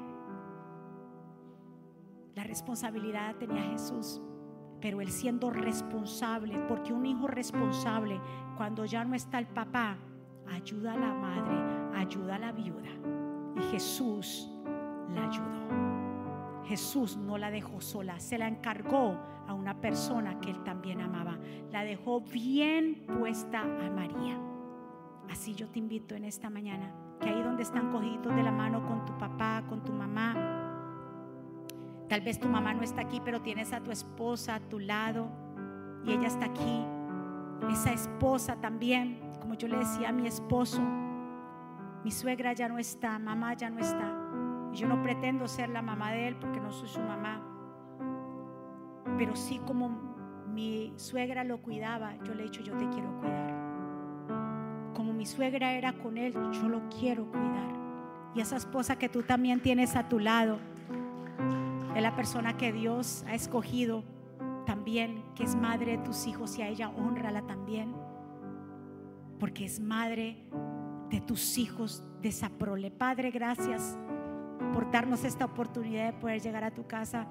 La responsabilidad tenía Jesús, pero él siendo responsable, porque un hijo responsable cuando ya no está el papá, ayuda a la madre, ayuda a la viuda. Y Jesús la ayudó. Jesús no la dejó sola, se la encargó a una persona que él también amaba. La dejó bien puesta a María. Así yo te invito en esta mañana, que ahí donde están cogidos de la mano con tu papá, con tu mamá, tal vez tu mamá no está aquí, pero tienes a tu esposa a tu lado y ella está aquí esa esposa también, como yo le decía a mi esposo, mi suegra ya no está, mamá ya no está. Yo no pretendo ser la mamá de él porque no soy su mamá. Pero sí como mi suegra lo cuidaba, yo le he dicho, yo te quiero cuidar. Como mi suegra era con él, yo lo quiero cuidar. Y esa esposa que tú también tienes a tu lado, es la persona que Dios ha escogido también que es madre de tus hijos y a ella honrala también, porque es madre de tus hijos de esa prole. Padre, gracias por darnos esta oportunidad de poder llegar a tu casa.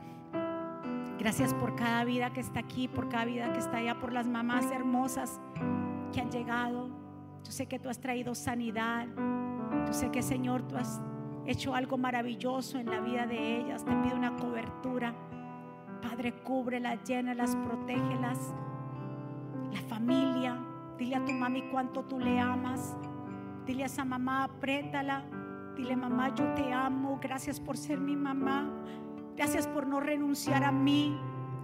Gracias por cada vida que está aquí, por cada vida que está allá, por las mamás hermosas que han llegado. Yo sé que tú has traído sanidad. Yo sé que, Señor, tú has hecho algo maravilloso en la vida de ellas. Te pido una cobertura. Padre, cúbrelas, llénalas, protégelas. La familia, dile a tu mami cuánto tú le amas. Dile a esa mamá, apriétala. Dile, mamá, yo te amo. Gracias por ser mi mamá. Gracias por no renunciar a mí.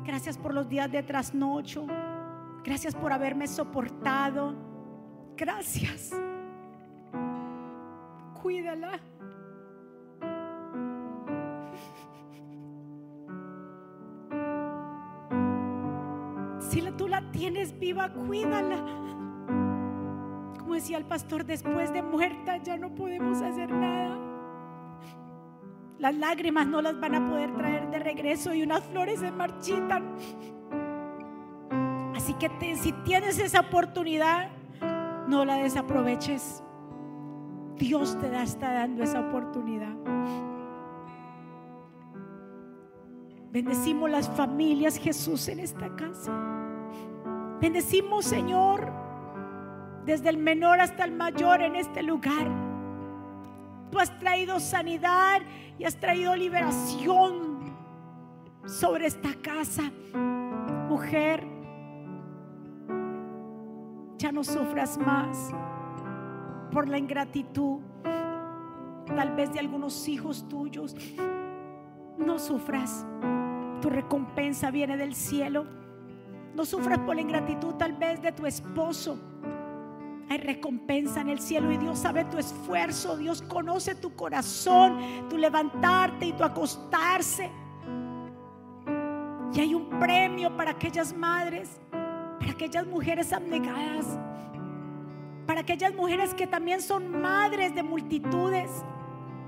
Gracias por los días de trasnocho. Gracias por haberme soportado. Gracias. Cuídala. Tienes viva, cuídala. Como decía el pastor, después de muerta ya no podemos hacer nada. Las lágrimas no las van a poder traer de regreso y unas flores se marchitan. Así que si tienes esa oportunidad, no la desaproveches. Dios te está dando esa oportunidad. Bendecimos las familias, Jesús, en esta casa. Bendecimos, Señor, desde el menor hasta el mayor en este lugar. Tú has traído sanidad y has traído liberación sobre esta casa. mujer, ya no sufras más por la ingratitud, tal vez de algunos hijos tuyos. No sufras, tu recompensa viene del cielo. No sufras por la ingratitud tal vez de tu esposo. Hay recompensa en el cielo y Dios sabe tu esfuerzo, Dios conoce tu corazón, tu levantarte y tu acostarse. Y hay un premio para aquellas madres, para aquellas mujeres abnegadas, para aquellas mujeres que también son madres de multitudes,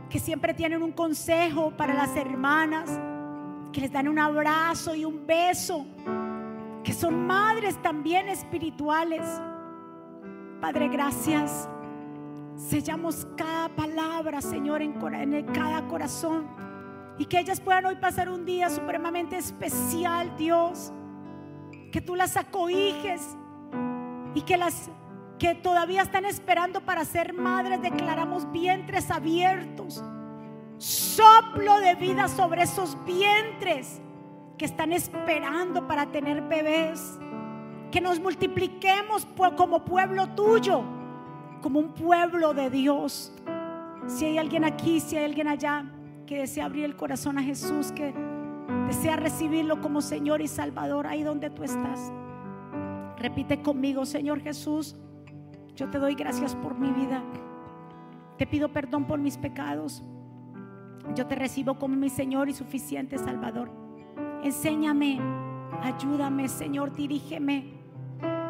que siempre tienen un consejo para las hermanas, que les dan un abrazo y un beso, que son madres también espirituales. Padre, gracias. Sellamos cada palabra, Señor, en, cada corazón. Y que ellas puedan hoy pasar un día supremamente especial, Dios. Que tú las acohiges y que las que todavía están esperando para ser madres, declaramos vientres abiertos. Soplo de vida sobre esos vientres que están esperando para tener bebés. Que nos multipliquemos como pueblo tuyo, como un pueblo de Dios. Si hay alguien aquí, si hay alguien allá que desea abrir el corazón a Jesús, que desea recibirlo como Señor y Salvador, ahí donde tú estás. Repite conmigo, Señor Jesús. Yo te doy gracias por mi vida. Te pido perdón por mis pecados. Yo te recibo como mi Señor y suficiente Salvador. Enséñame, ayúdame, Señor, dirígeme.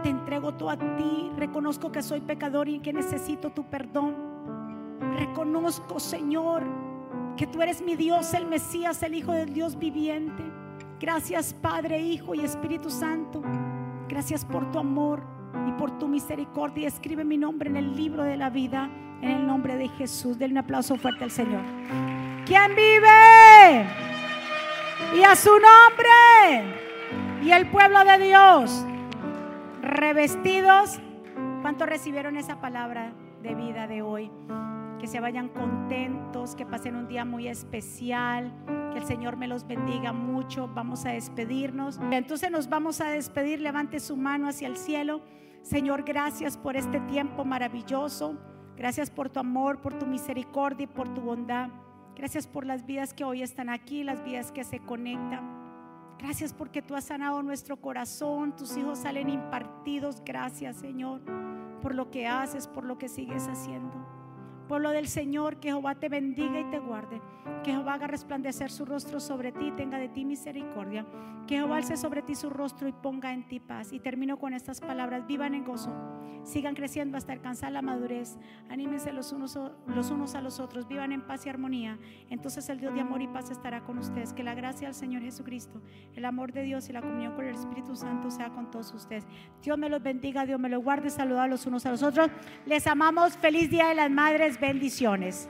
Te entrego todo a ti. Reconozco que soy pecador y que necesito tu perdón. Reconozco, Señor, que tú eres mi Dios, el Mesías, el Hijo del Dios viviente. Gracias, Padre, Hijo y Espíritu Santo. Gracias por tu amor y por tu misericordia. Escribe mi nombre en el libro de la vida, en el nombre de Jesús. Denle un aplauso fuerte al Señor. ¿Quién vive? Y a su nombre. Y el pueblo de Dios, revestidos. ¿Cuántos recibieron esa palabra de vida de hoy? Que se vayan contentos, que pasen un día muy especial, que el Señor me los bendiga mucho. Vamos a despedirnos. Entonces nos vamos a despedir. Levante su mano hacia el cielo. Señor, gracias por este tiempo maravilloso. Gracias por tu amor, por tu misericordia y por tu bondad. Gracias por las vidas que hoy están aquí, las vidas que se conectan. Gracias porque tú has sanado nuestro corazón, tus hijos salen impartidos. Gracias, Señor, por lo que haces, por lo que sigues haciendo. Pueblo del Señor, que Jehová te bendiga y te guarde. Que Jehová haga resplandecer su rostro sobre ti y tenga de ti misericordia. Que Jehová alce sobre ti su rostro y ponga en ti paz. Y termino con estas palabras. Vivan en gozo. Sigan creciendo hasta alcanzar la madurez. Anímense los unos, unos a los otros. Vivan en paz y armonía. Entonces el Dios de amor y paz estará con ustedes. Que la gracia del Señor Jesucristo, el amor de Dios y la comunión con el Espíritu Santo sea con todos ustedes. Dios me los bendiga, Dios me los guarde. Saludar los unos a los otros. Les amamos. Feliz Día de las Madres bendiciones.